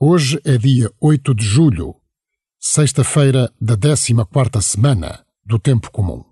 Hoje é dia 8 de julho, sexta-feira da 14 quarta semana do Tempo Comum.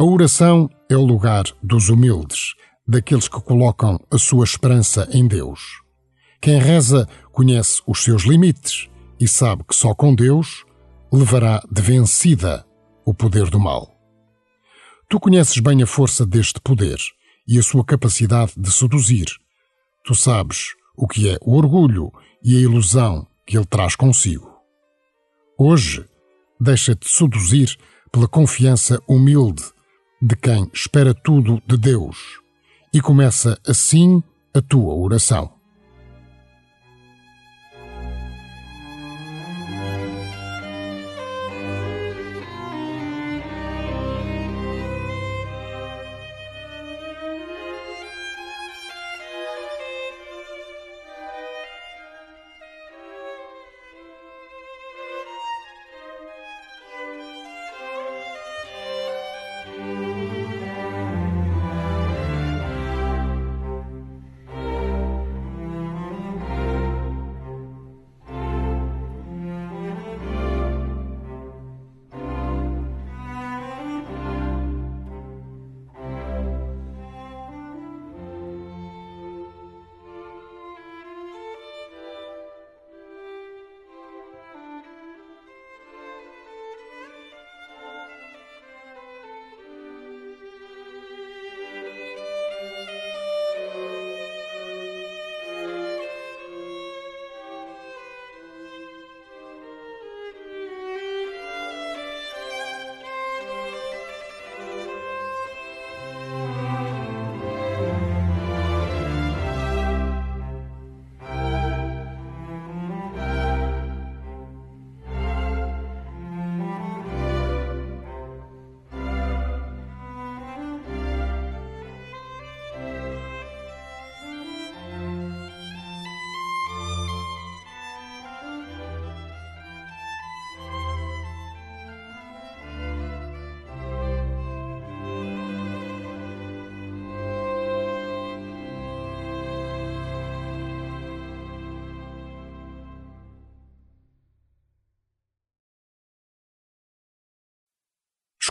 A oração é o lugar dos humildes, daqueles que colocam a sua esperança em Deus. Quem reza conhece os seus limites e sabe que só com Deus levará de vencida o poder do mal. Tu conheces bem a força deste poder e a sua capacidade de seduzir. Tu sabes o que é o orgulho e a ilusão que ele traz consigo. Hoje, deixa-te seduzir pela confiança humilde de quem espera tudo de Deus e começa assim a tua oração.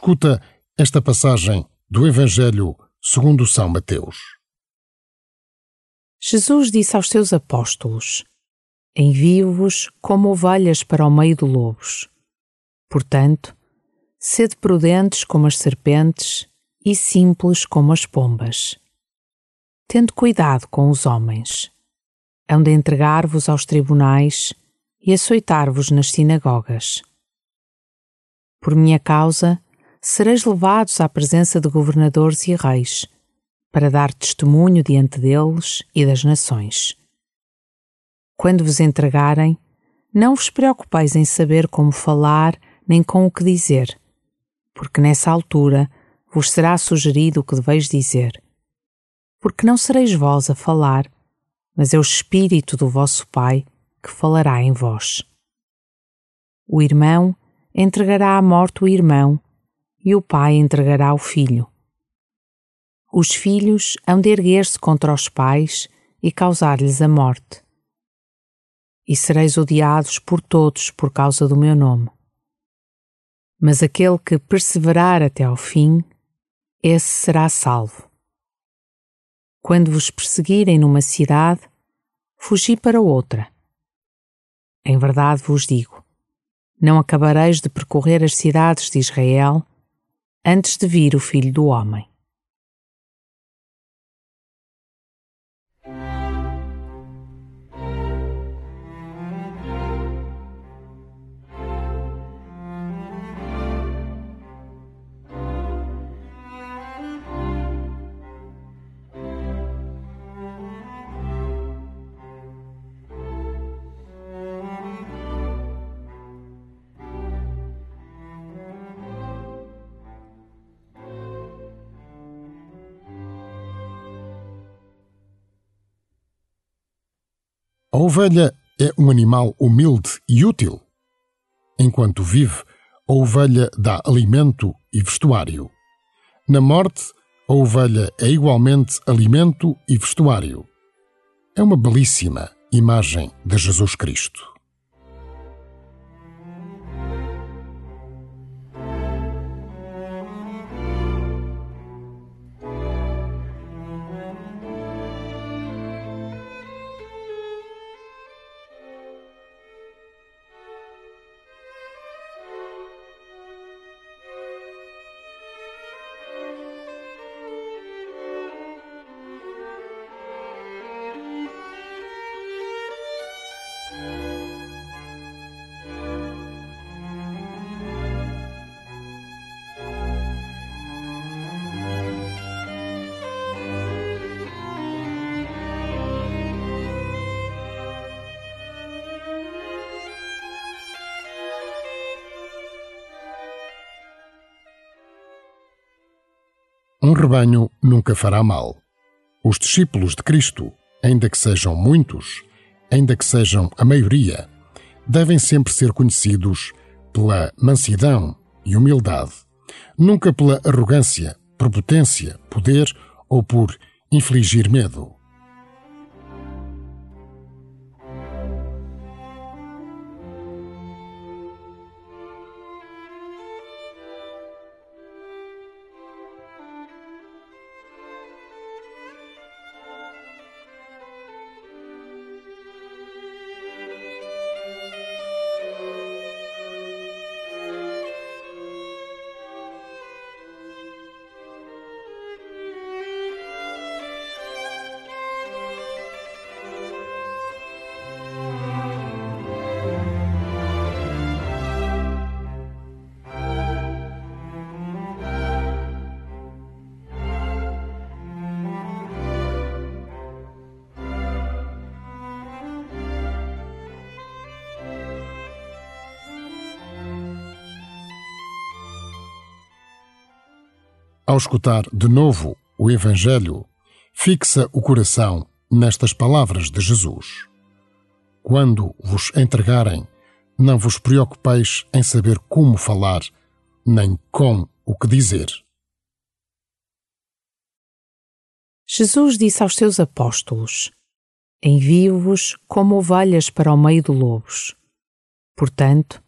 Escuta esta passagem do Evangelho segundo São Mateus. Jesus disse aos seus apóstolos: Envio-vos como ovelhas para o meio de lobos. Portanto, sede prudentes como as serpentes e simples como as pombas. Tendo cuidado com os homens. Hão de entregar-vos aos tribunais e açoitar-vos nas sinagogas. Por minha causa, sereis levados à presença de governadores e reis, para dar testemunho diante deles e das nações. Quando vos entregarem, não vos preocupeis em saber como falar nem com o que dizer, porque nessa altura vos será sugerido o que deveis dizer. Porque não sereis vós a falar, mas é o Espírito do vosso Pai que falará em vós. O irmão entregará à morte o irmão e o pai entregará o filho. Os filhos hão de erguer-se contra os pais e causar-lhes a morte. e sereis odiados por todos por causa do meu nome. Mas aquele que perseverar até ao fim, esse será salvo. Quando vos perseguirem numa cidade, fugi para outra. Em verdade vos digo: não acabareis de percorrer as cidades de Israel antes de vir o Filho do Homem. A ovelha é um animal humilde e útil. Enquanto vive, a ovelha dá alimento e vestuário. Na morte, a ovelha é igualmente alimento e vestuário. É uma belíssima imagem de Jesus Cristo. Um rebanho nunca fará mal. Os discípulos de Cristo, ainda que sejam muitos, ainda que sejam a maioria, devem sempre ser conhecidos pela mansidão e humildade, nunca pela arrogância, prepotência, poder ou por infligir medo. Ao escutar de novo o Evangelho, fixa o coração nestas palavras de Jesus. Quando vos entregarem, não vos preocupeis em saber como falar, nem com o que dizer. Jesus disse aos seus apóstolos: Envio-vos como ovelhas para o meio de lobos. Portanto,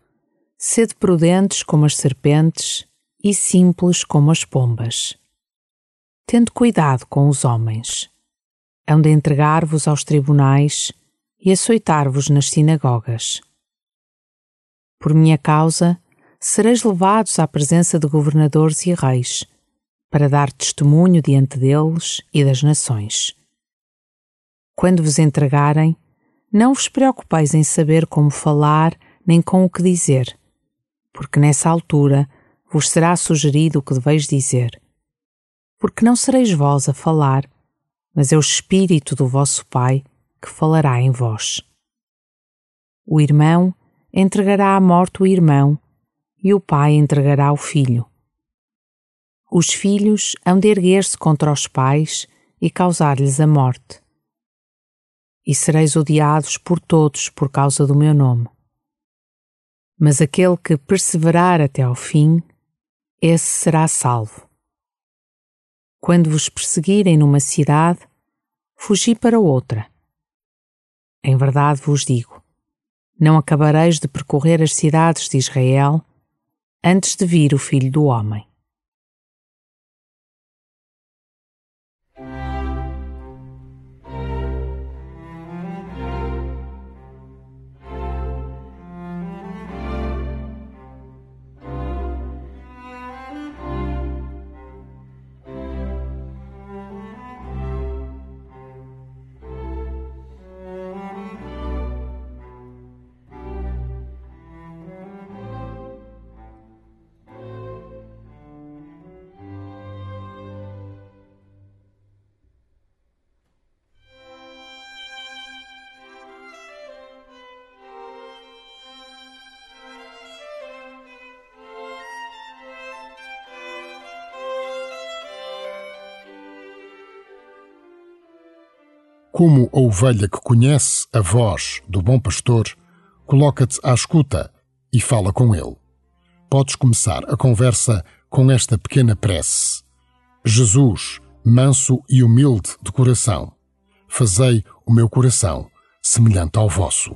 sede prudentes como as serpentes e simples como as pombas. Tendo cuidado com os homens. Hão de entregar-vos aos tribunais e açoitar-vos nas sinagogas. Por minha causa, sereis levados à presença de governadores e reis, para dar testemunho diante deles e das nações. Quando vos entregarem, não vos preocupeis em saber como falar nem com o que dizer, porque nessa altura vos será sugerido o que deveis dizer. Porque não sereis vós a falar, mas é o Espírito do vosso Pai que falará em vós. O irmão entregará à morte o irmão, e o pai entregará o filho. Os filhos hão de erguer-se contra os pais e causar-lhes a morte. E sereis odiados por todos por causa do meu nome. Mas aquele que perseverar até ao fim, esse será salvo. Quando vos perseguirem numa cidade, fugi para outra. Em verdade vos digo: não acabareis de percorrer as cidades de Israel antes de vir o Filho do Homem. Como a ovelha que conhece a voz do bom pastor, coloca-te à escuta e fala com ele. Podes começar a conversa com esta pequena prece. Jesus, manso e humilde de coração, fazei o meu coração semelhante ao vosso.